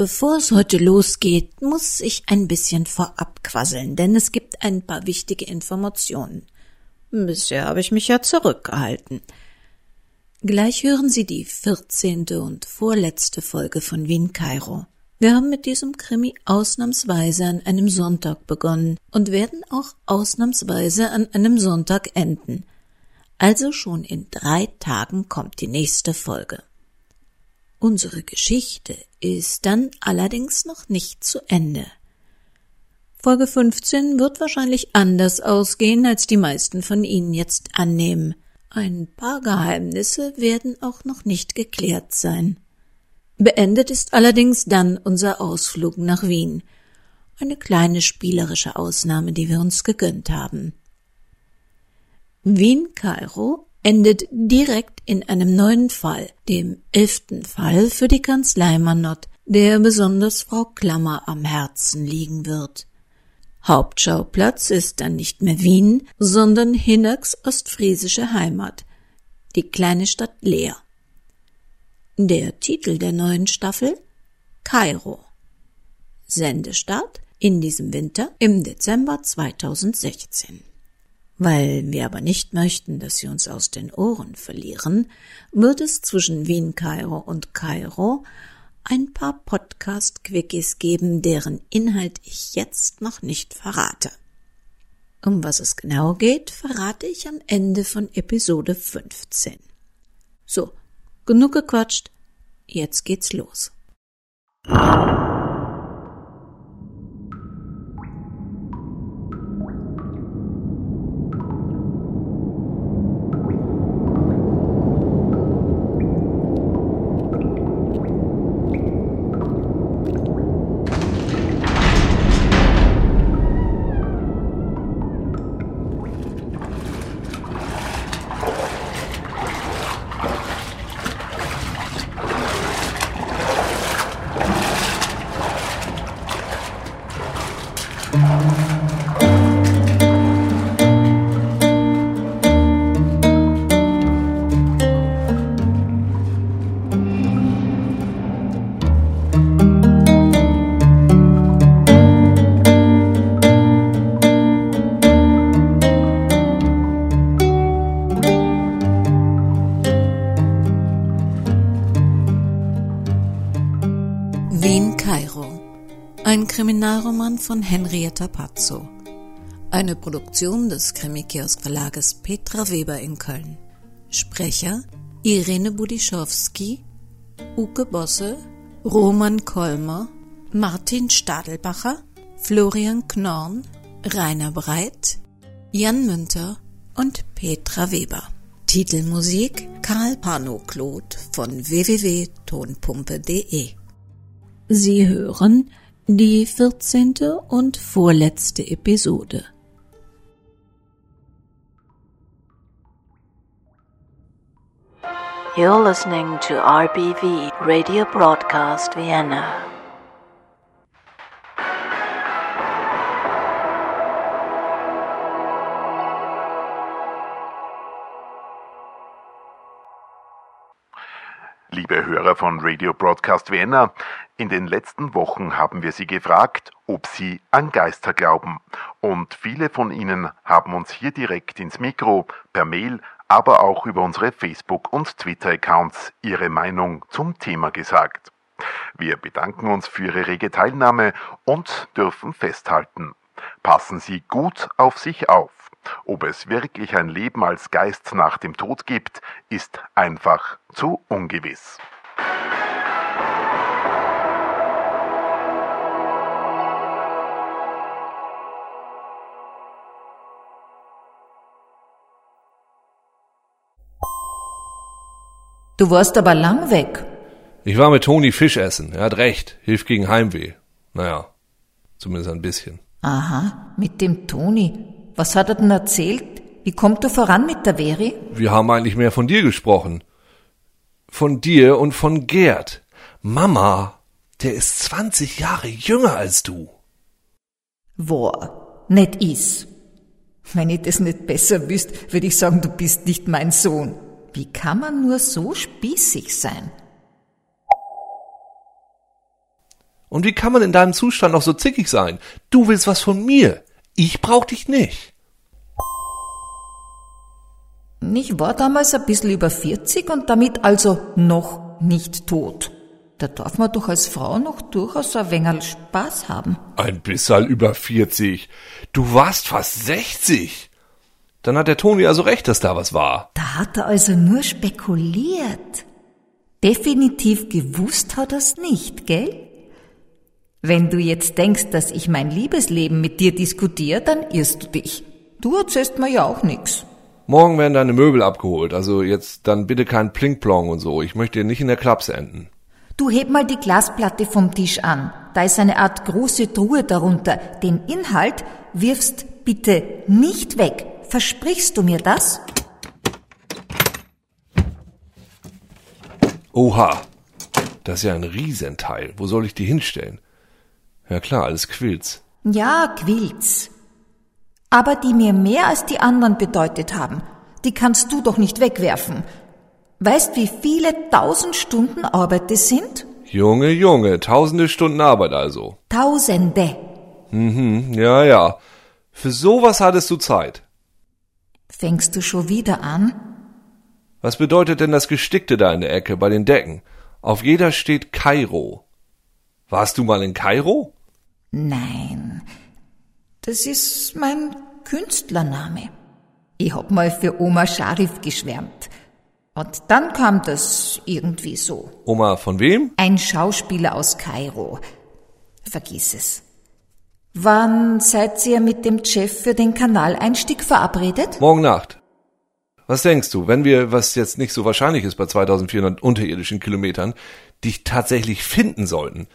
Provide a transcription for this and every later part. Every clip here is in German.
Bevor es heute losgeht, muss ich ein bisschen vorab quasseln, denn es gibt ein paar wichtige Informationen. Bisher habe ich mich ja zurückgehalten. Gleich hören Sie die vierzehnte und vorletzte Folge von Wien Kairo. Wir haben mit diesem Krimi ausnahmsweise an einem Sonntag begonnen und werden auch ausnahmsweise an einem Sonntag enden. Also schon in drei Tagen kommt die nächste Folge. Unsere Geschichte ist dann allerdings noch nicht zu Ende. Folge 15 wird wahrscheinlich anders ausgehen, als die meisten von Ihnen jetzt annehmen. Ein paar Geheimnisse werden auch noch nicht geklärt sein. Beendet ist allerdings dann unser Ausflug nach Wien. Eine kleine spielerische Ausnahme, die wir uns gegönnt haben. Wien-Kairo endet direkt in einem neuen Fall, dem elften Fall für die Kanzlei Manott, der besonders Frau Klammer am Herzen liegen wird. Hauptschauplatz ist dann nicht mehr Wien, sondern Hinnacks ostfriesische Heimat, die kleine Stadt Leer. Der Titel der neuen Staffel Kairo. Sendestart in diesem Winter im Dezember 2016. Weil wir aber nicht möchten, dass sie uns aus den Ohren verlieren, wird es zwischen Wien Kairo und Kairo ein paar Podcast-Quickies geben, deren Inhalt ich jetzt noch nicht verrate. Um was es genau geht, verrate ich am Ende von Episode 15. So, genug gequatscht, jetzt geht's los. Von Henrietta Pazzo. Eine Produktion des Krimikiosk Verlages Petra Weber in Köln. Sprecher Irene Budischowski, Uke Bosse, Roman Kolmer, Martin Stadelbacher, Florian Knorn, Rainer Breit, Jan Münter und Petra Weber. Titelmusik Karl Panoklot von www.tonpumpe.de. Sie hören die vierzehnte und vorletzte Episode. You're listening to RBV Radio Broadcast Vienna. Hörer von Radio Broadcast Vienna, in den letzten Wochen haben wir Sie gefragt, ob Sie an Geister glauben. Und viele von Ihnen haben uns hier direkt ins Mikro, per Mail, aber auch über unsere Facebook- und Twitter-Accounts ihre Meinung zum Thema gesagt. Wir bedanken uns für Ihre rege Teilnahme und dürfen festhalten. Passen Sie gut auf sich auf. Ob es wirklich ein Leben als Geist nach dem Tod gibt, ist einfach zu ungewiss. Du warst aber lang weg. Ich war mit Toni Fisch essen. Er hat recht. Hilft gegen Heimweh. Naja, zumindest ein bisschen. Aha, mit dem Toni. Was hat er denn erzählt? Wie kommt er voran mit der Veri? Wir haben eigentlich mehr von dir gesprochen. Von dir und von Gerd. Mama, der ist 20 Jahre jünger als du. War, nicht is. Wenn ich das nicht besser wüsste, würde ich sagen, du bist nicht mein Sohn. Wie kann man nur so spießig sein? Und wie kann man in deinem Zustand noch so zickig sein? Du willst was von mir. Ich brauch dich nicht. Ich war damals ein bisschen über 40 und damit also noch nicht tot. Da darf man doch als Frau noch durchaus ein wenig Spaß haben. Ein bisschen über 40. Du warst fast 60. Dann hat der Toni also recht, dass da was war. Da hat er also nur spekuliert. Definitiv gewusst hat er's nicht, gell? Wenn du jetzt denkst, dass ich mein Liebesleben mit dir diskutiere, dann irrst du dich. Du erzählst mir ja auch nix. Morgen werden deine Möbel abgeholt. Also jetzt dann bitte kein Plinkplong und so. Ich möchte nicht in der Klaps enden. Du heb mal die Glasplatte vom Tisch an. Da ist eine Art große Truhe darunter. Den Inhalt wirfst bitte nicht weg. Versprichst du mir das? Oha. Das ist ja ein Riesenteil. Wo soll ich die hinstellen? Ja klar, alles Quills. Ja, Quills. Aber die mir mehr als die anderen bedeutet haben, die kannst du doch nicht wegwerfen. Weißt, wie viele tausend Stunden Arbeit das sind? Junge, Junge, tausende Stunden Arbeit also. Tausende. Mhm, ja, ja. Für sowas hattest du Zeit. Fängst du schon wieder an? Was bedeutet denn das Gestickte da in der Ecke bei den Decken? Auf jeder steht Kairo. Warst du mal in Kairo? Nein, das ist mein Künstlername. Ich hab mal für Oma Scharif geschwärmt. Und dann kam das irgendwie so. Oma, von wem? Ein Schauspieler aus Kairo. Vergiss es. Wann seid ihr mit dem Chef für den Kanaleinstieg verabredet? Morgen Nacht. Was denkst du, wenn wir, was jetzt nicht so wahrscheinlich ist bei 2400 unterirdischen Kilometern, dich tatsächlich finden sollten,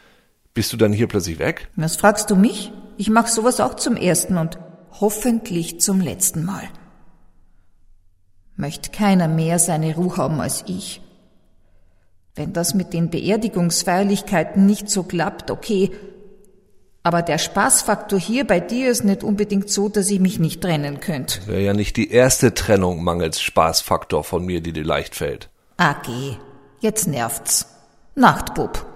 bist du dann hier plötzlich weg? Was fragst du mich? Ich mach sowas auch zum ersten und hoffentlich zum letzten Mal. Möchte keiner mehr seine Ruhe haben als ich. Wenn das mit den Beerdigungsfeierlichkeiten nicht so klappt, okay. Aber der Spaßfaktor hier bei dir ist nicht unbedingt so, dass ich mich nicht trennen könnte. Wäre ja nicht die erste Trennung mangels Spaßfaktor von mir, die dir leicht fällt. Ah, geh. Jetzt nervt's. Nachtbub.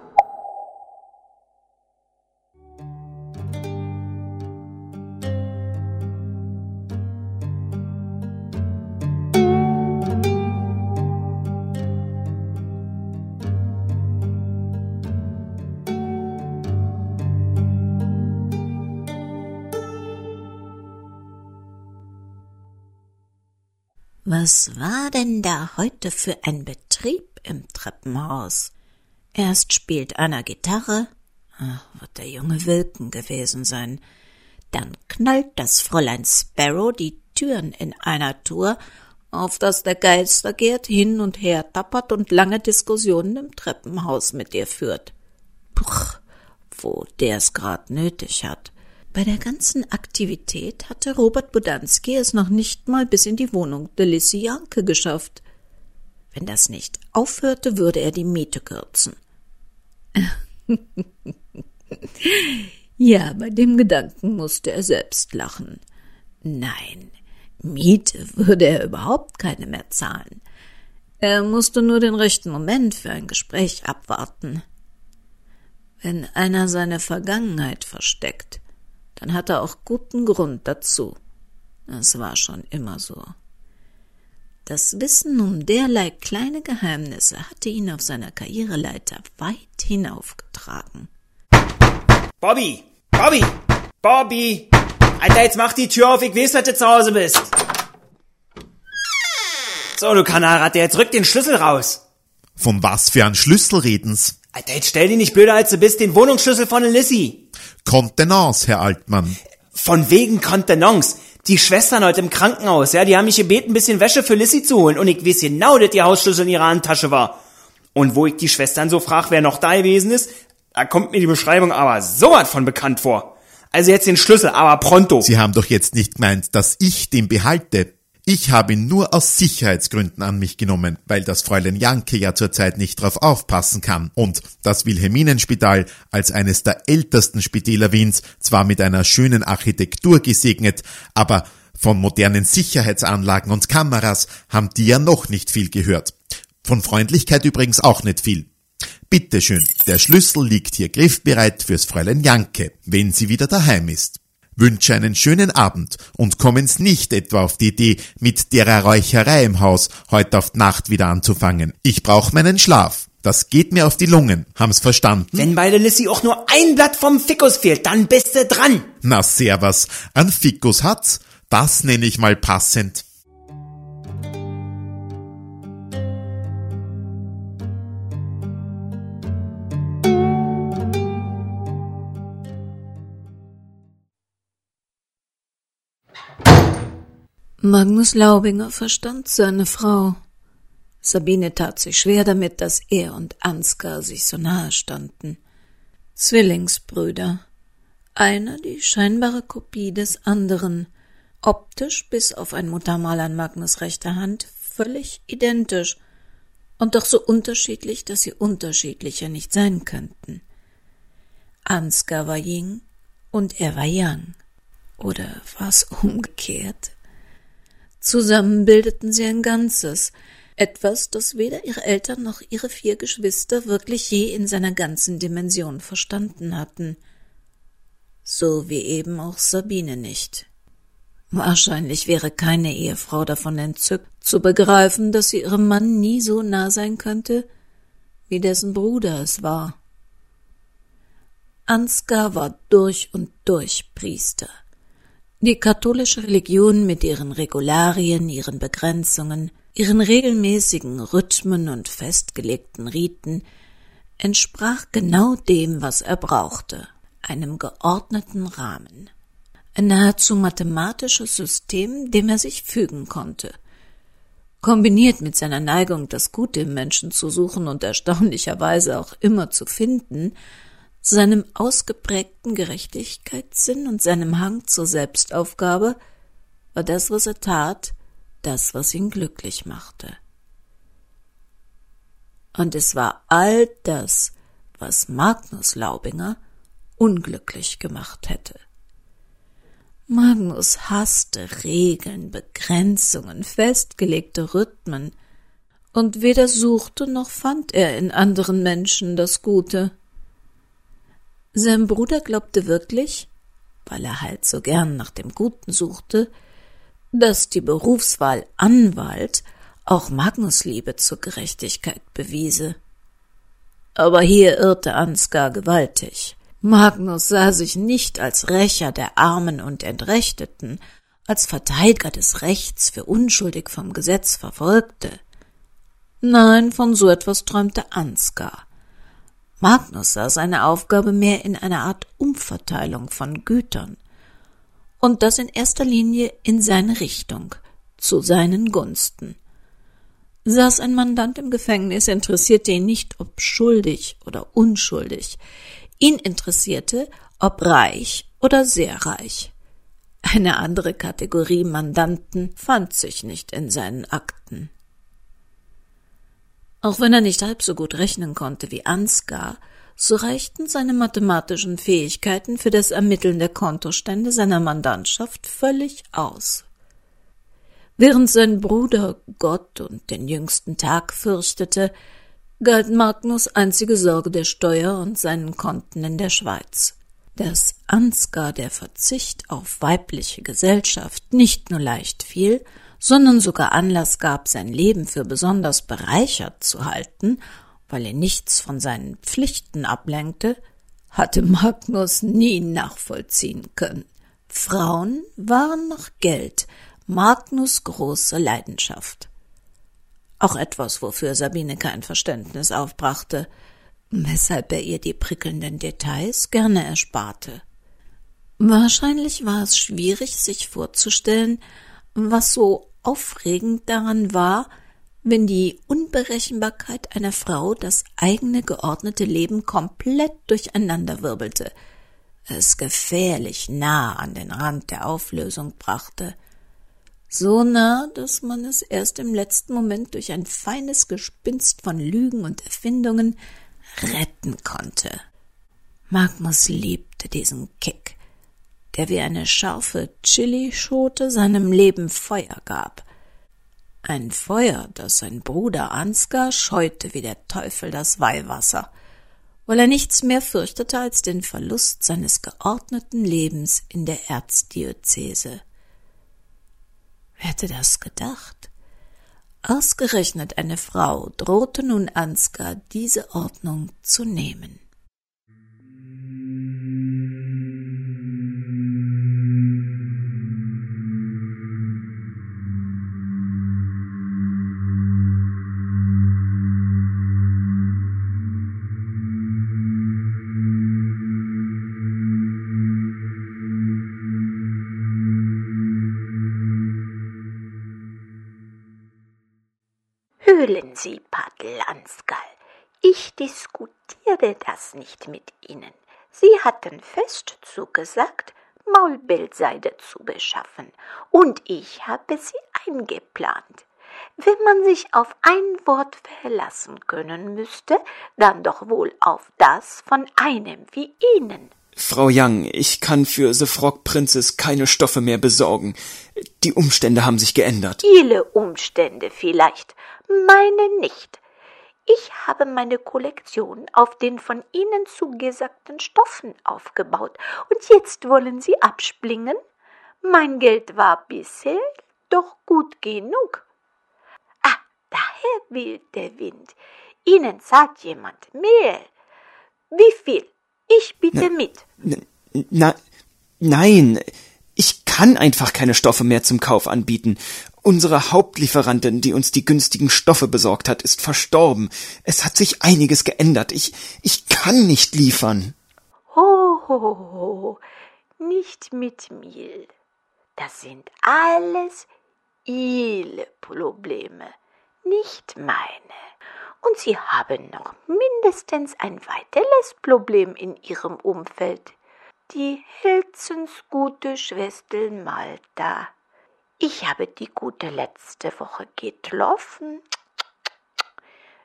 Was war denn da heute für ein Betrieb im Treppenhaus? Erst spielt einer Gitarre, ach, wird der junge Wilken gewesen sein. Dann knallt das Fräulein Sparrow die Türen in einer Tour, auf dass der Geistergehrt hin und her tappert und lange Diskussionen im Treppenhaus mit ihr führt. Puch, wo der's grad nötig hat. Bei der ganzen Aktivität hatte Robert Bodanski es noch nicht mal bis in die Wohnung der Lissy Janke geschafft. Wenn das nicht aufhörte, würde er die Miete kürzen. ja, bei dem Gedanken musste er selbst lachen. Nein, Miete würde er überhaupt keine mehr zahlen. Er musste nur den rechten Moment für ein Gespräch abwarten. Wenn einer seine Vergangenheit versteckt, dann hat er auch guten Grund dazu. Es war schon immer so. Das Wissen um derlei kleine Geheimnisse hatte ihn auf seiner Karriereleiter weit hinaufgetragen. Bobby! Bobby! Bobby! Alter, jetzt mach die Tür auf, ich weiß, dass du zu Hause bist. So, du Kanalratte, jetzt rück den Schlüssel raus. Von was für ein Schlüssel reden's? Alter, jetzt stell dich nicht blöder als du bist, den Wohnungsschlüssel von Lissy. Kontenance, Herr Altmann. Von wegen Kontenance. Die Schwestern heute im Krankenhaus, ja, die haben mich gebeten, ein bisschen Wäsche für Lissy zu holen und ich weiß genau, dass die Hausschlüssel in ihrer Handtasche war. Und wo ich die Schwestern so frag, wer noch da gewesen ist, da kommt mir die Beschreibung aber so was von bekannt vor. Also jetzt den Schlüssel, aber pronto. Sie haben doch jetzt nicht gemeint, dass ich den behalte. Ich habe ihn nur aus Sicherheitsgründen an mich genommen, weil das Fräulein Janke ja zurzeit nicht drauf aufpassen kann und das Wilhelminenspital als eines der ältesten Spitäler Wiens zwar mit einer schönen Architektur gesegnet, aber von modernen Sicherheitsanlagen und Kameras haben die ja noch nicht viel gehört. Von Freundlichkeit übrigens auch nicht viel. Bitteschön, der Schlüssel liegt hier griffbereit fürs Fräulein Janke, wenn sie wieder daheim ist. Wünsche einen schönen Abend und kommen's nicht etwa auf die Idee, mit derer Räucherei im Haus heute auf Nacht wieder anzufangen. Ich brauch meinen Schlaf. Das geht mir auf die Lungen. Haben's verstanden? Wenn bei der Lissy auch nur ein Blatt vom Fikus fehlt, dann bist du dran. Na servus, an Fikus hat's. Das nenne ich mal passend. Magnus Laubinger verstand seine Frau. Sabine tat sich schwer damit, dass er und Ansgar sich so nahe standen. Zwillingsbrüder. Einer die scheinbare Kopie des anderen, optisch bis auf ein Muttermal an Magnus rechter Hand völlig identisch und doch so unterschiedlich, dass sie unterschiedlicher nicht sein könnten. Ansgar war Ying und er war Yang. Oder war es umgekehrt? Zusammen bildeten sie ein Ganzes, etwas, das weder ihre Eltern noch ihre vier Geschwister wirklich je in seiner ganzen Dimension verstanden hatten. So wie eben auch Sabine nicht. Wahrscheinlich wäre keine Ehefrau davon entzückt, zu begreifen, dass sie ihrem Mann nie so nah sein könnte, wie dessen Bruder es war. Ansgar war durch und durch Priester. Die katholische Religion mit ihren Regularien, ihren Begrenzungen, ihren regelmäßigen Rhythmen und festgelegten Riten entsprach genau dem, was er brauchte, einem geordneten Rahmen. Ein nahezu mathematisches System, dem er sich fügen konnte. Kombiniert mit seiner Neigung, das Gute im Menschen zu suchen und erstaunlicherweise auch immer zu finden, seinem ausgeprägten Gerechtigkeitssinn und seinem Hang zur Selbstaufgabe war das, was er tat, das, was ihn glücklich machte. Und es war all das, was Magnus Laubinger unglücklich gemacht hätte. Magnus hasste Regeln, Begrenzungen, festgelegte Rhythmen, und weder suchte noch fand er in anderen Menschen das Gute. Sein Bruder glaubte wirklich, weil er halt so gern nach dem Guten suchte, dass die Berufswahl Anwalt auch Magnus Liebe zur Gerechtigkeit bewiese. Aber hier irrte Ansgar gewaltig. Magnus sah sich nicht als Rächer der Armen und Entrechteten, als Verteidiger des Rechts für unschuldig vom Gesetz Verfolgte. Nein, von so etwas träumte Ansgar. Magnus sah seine Aufgabe mehr in einer Art Umverteilung von Gütern. Und das in erster Linie in seine Richtung, zu seinen Gunsten. Saß ein Mandant im Gefängnis, interessierte ihn nicht, ob schuldig oder unschuldig. Ihn interessierte, ob reich oder sehr reich. Eine andere Kategorie Mandanten fand sich nicht in seinen Akten. Auch wenn er nicht halb so gut rechnen konnte wie Ansgar, so reichten seine mathematischen Fähigkeiten für das Ermitteln der Kontostände seiner Mandantschaft völlig aus. Während sein Bruder Gott und den jüngsten Tag fürchtete, galt Magnus einzige Sorge der Steuer und seinen Konten in der Schweiz. Dass Ansgar der Verzicht auf weibliche Gesellschaft nicht nur leicht fiel, sondern sogar Anlass gab, sein Leben für besonders bereichert zu halten, weil er nichts von seinen Pflichten ablenkte, hatte Magnus nie nachvollziehen können. Frauen waren noch Geld, Magnus große Leidenschaft. Auch etwas, wofür Sabine kein Verständnis aufbrachte, weshalb er ihr die prickelnden Details gerne ersparte. Wahrscheinlich war es schwierig, sich vorzustellen, was so aufregend daran war, wenn die Unberechenbarkeit einer Frau das eigene geordnete Leben komplett durcheinanderwirbelte, es gefährlich nah an den Rand der Auflösung brachte. So nah, dass man es erst im letzten Moment durch ein feines Gespinst von Lügen und Erfindungen retten konnte. Magnus liebte diesen Kick der wie eine scharfe Chilischote seinem Leben Feuer gab. Ein Feuer, das sein Bruder Ansgar scheute wie der Teufel das Weihwasser, weil er nichts mehr fürchtete als den Verlust seines geordneten Lebens in der Erzdiözese. Wer hätte das gedacht? Ausgerechnet eine Frau drohte nun Ansgar diese Ordnung zu nehmen. Fühlen Sie, Paddel Ansgal, ich diskutiere das nicht mit Ihnen. Sie hatten fest zugesagt, Maulbildseide zu beschaffen, und ich habe sie eingeplant. Wenn man sich auf ein Wort verlassen können müsste, dann doch wohl auf das von einem wie Ihnen. Frau Young, ich kann für The Frog Princess keine Stoffe mehr besorgen. Die Umstände haben sich geändert. Viele Umstände vielleicht, meine nicht. Ich habe meine Kollektion auf den von Ihnen zugesagten Stoffen aufgebaut, und jetzt wollen Sie absplingen? Mein Geld war bisher doch gut genug. Ah, daher weht der Wind. Ihnen zahlt jemand mehr. Wie viel? Ich bitte Na, mit. Na, nein, ich kann einfach keine Stoffe mehr zum Kauf anbieten. Unsere Hauptlieferantin, die uns die günstigen Stoffe besorgt hat, ist verstorben. Es hat sich einiges geändert. Ich, ich kann nicht liefern. Ho, ho, ho, nicht mit mir. Das sind alles Ihre Probleme, nicht meine. Und Sie haben noch mindestens ein weiteres Problem in Ihrem Umfeld. Die herzensgute Schwester Malta. Ich habe die gute letzte Woche getroffen.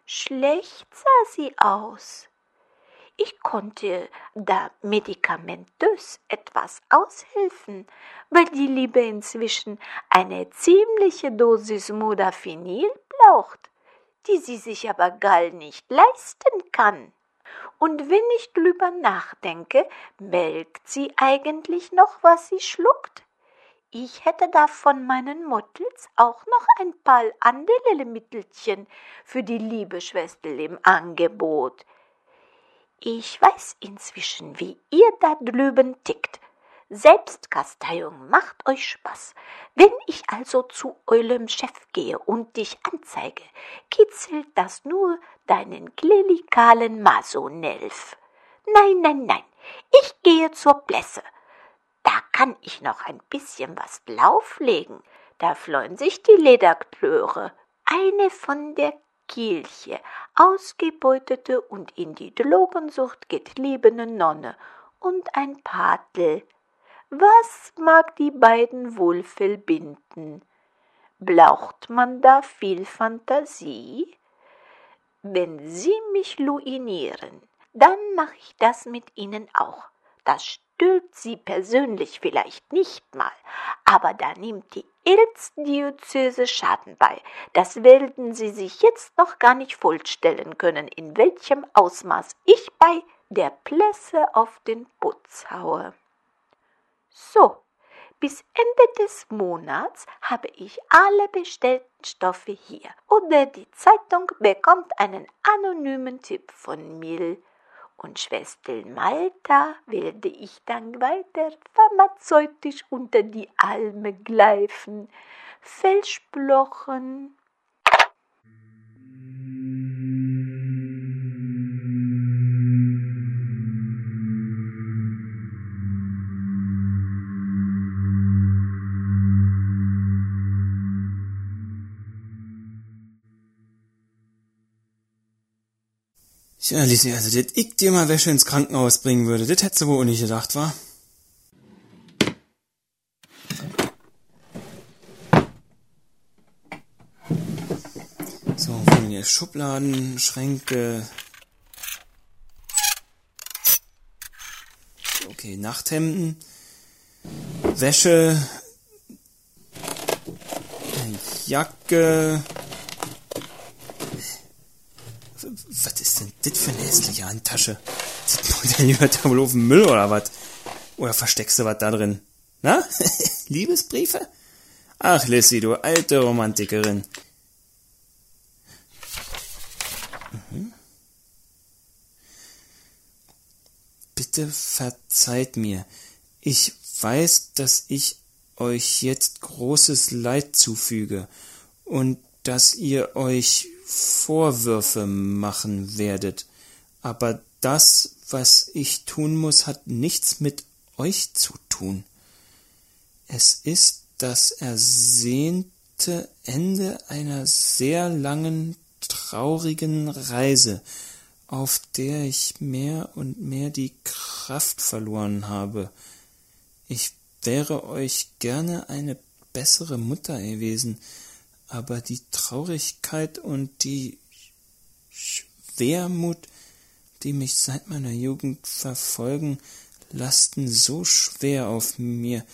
Schlecht sah sie aus. Ich konnte da medikamentös etwas aushelfen, weil die Liebe inzwischen eine ziemliche Dosis Modafinil braucht die sie sich aber gar nicht leisten kann. Und wenn ich drüber nachdenke, melkt sie eigentlich noch, was sie schluckt? Ich hätte da von meinen Mottels auch noch ein paar andere Mittelchen für die liebe Schwester im Angebot. Ich weiß inzwischen, wie ihr da drüben tickt. Selbstkasteiung macht euch Spaß. Wenn ich also zu eurem Chef gehe und dich anzeige, kitzelt das nur deinen klerikalen Masonelf. Nein, nein, nein, ich gehe zur Blässe. Da kann ich noch ein bisschen was drauflegen. Da freuen sich die Lederklöre. Eine von der Kirche, ausgebeutete und in die Drogensucht getriebene Nonne und ein Patel, was mag die beiden wohl verbinden? Braucht man da viel Fantasie? Wenn Sie mich ruinieren, dann mache ich das mit Ihnen auch. Das stört Sie persönlich vielleicht nicht mal, aber da nimmt die Erzdiözese Schaden bei. Das werden Sie sich jetzt noch gar nicht vorstellen können, in welchem Ausmaß ich bei der Plässe auf den Putz haue. So, bis Ende des Monats habe ich alle bestellten Stoffe hier. Oder die Zeitung bekommt einen anonymen Tipp von mir. Und Schwester Malta werde ich dann weiter pharmazeutisch unter die Alme gleifen. Versprochen. Ja, Lisi, also, das ich dir mal Wäsche ins Krankenhaus bringen würde, das hättest du wohl nicht gedacht, wa? So, von hier Schubladen, Schränke. Okay, Nachthemden. Wäsche. Jacke. Was ist denn das für eine hässliche Handtasche? Das Modell gehört ja wohl auf den Müll oder was? Oder versteckst du was da drin? Na? Liebesbriefe? Ach, Lissy, du alte Romantikerin. Mhm. Bitte verzeiht mir. Ich weiß, dass ich euch jetzt großes Leid zufüge und dass ihr euch Vorwürfe machen werdet. Aber das, was ich tun muss, hat nichts mit euch zu tun. Es ist das ersehnte Ende einer sehr langen, traurigen Reise, auf der ich mehr und mehr die Kraft verloren habe. Ich wäre euch gerne eine bessere Mutter gewesen, aber die Traurigkeit und die Schwermut, die mich seit meiner Jugend verfolgen, lasten so schwer auf mir,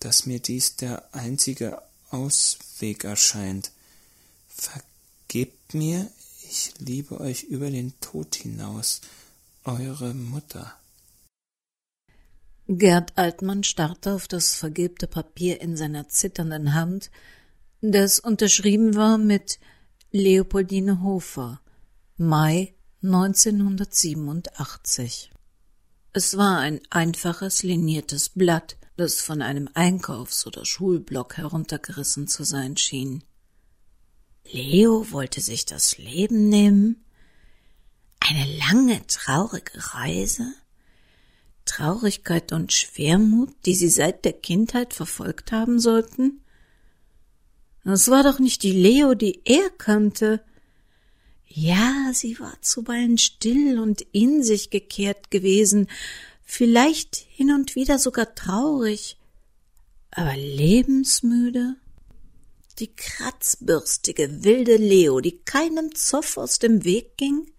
dass mir dies der einzige Ausweg erscheint. Vergebt mir, ich liebe euch über den Tod hinaus, eure Mutter. Gerd Altmann starrte auf das vergilbte Papier in seiner zitternden Hand, das unterschrieben war mit Leopoldine Hofer, Mai 1987. Es war ein einfaches liniertes Blatt, das von einem Einkaufs- oder Schulblock heruntergerissen zu sein schien. Leo wollte sich das Leben nehmen? Eine lange, traurige Reise? Traurigkeit und Schwermut, die sie seit der Kindheit verfolgt haben sollten? Das war doch nicht die Leo, die er kannte. Ja, sie war zuweilen still und in sich gekehrt gewesen, vielleicht hin und wieder sogar traurig, aber lebensmüde? Die kratzbürstige, wilde Leo, die keinem Zoff aus dem Weg ging?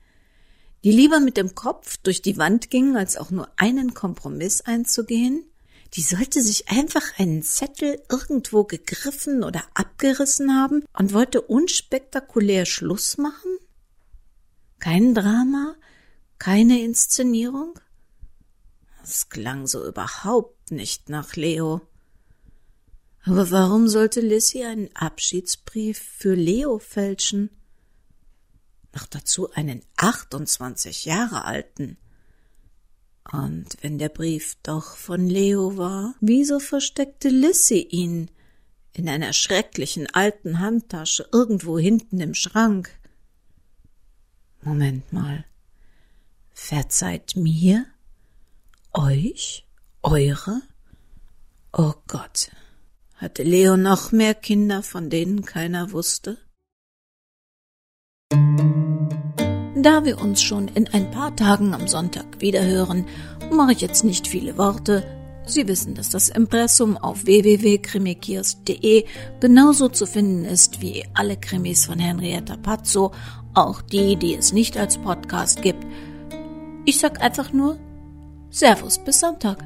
die lieber mit dem Kopf durch die Wand ging, als auch nur einen Kompromiss einzugehen? Die sollte sich einfach einen Zettel irgendwo gegriffen oder abgerissen haben und wollte unspektakulär Schluss machen? Kein Drama? Keine Inszenierung? Das klang so überhaupt nicht nach Leo. Aber warum sollte Lissy einen Abschiedsbrief für Leo fälschen? noch dazu einen 28 Jahre alten. Und wenn der Brief doch von Leo war, wieso versteckte Lissy ihn in einer schrecklichen alten Handtasche irgendwo hinten im Schrank? Moment mal. Verzeiht mir? Euch? Eure? Oh Gott. Hatte Leo noch mehr Kinder, von denen keiner wusste? Da wir uns schon in ein paar Tagen am Sonntag wiederhören, mache ich jetzt nicht viele Worte. Sie wissen, dass das Impressum auf www.krimikiosk.de genauso zu finden ist wie alle Krimis von Henrietta Pazzo, auch die, die es nicht als Podcast gibt. Ich sag einfach nur Servus bis Sonntag.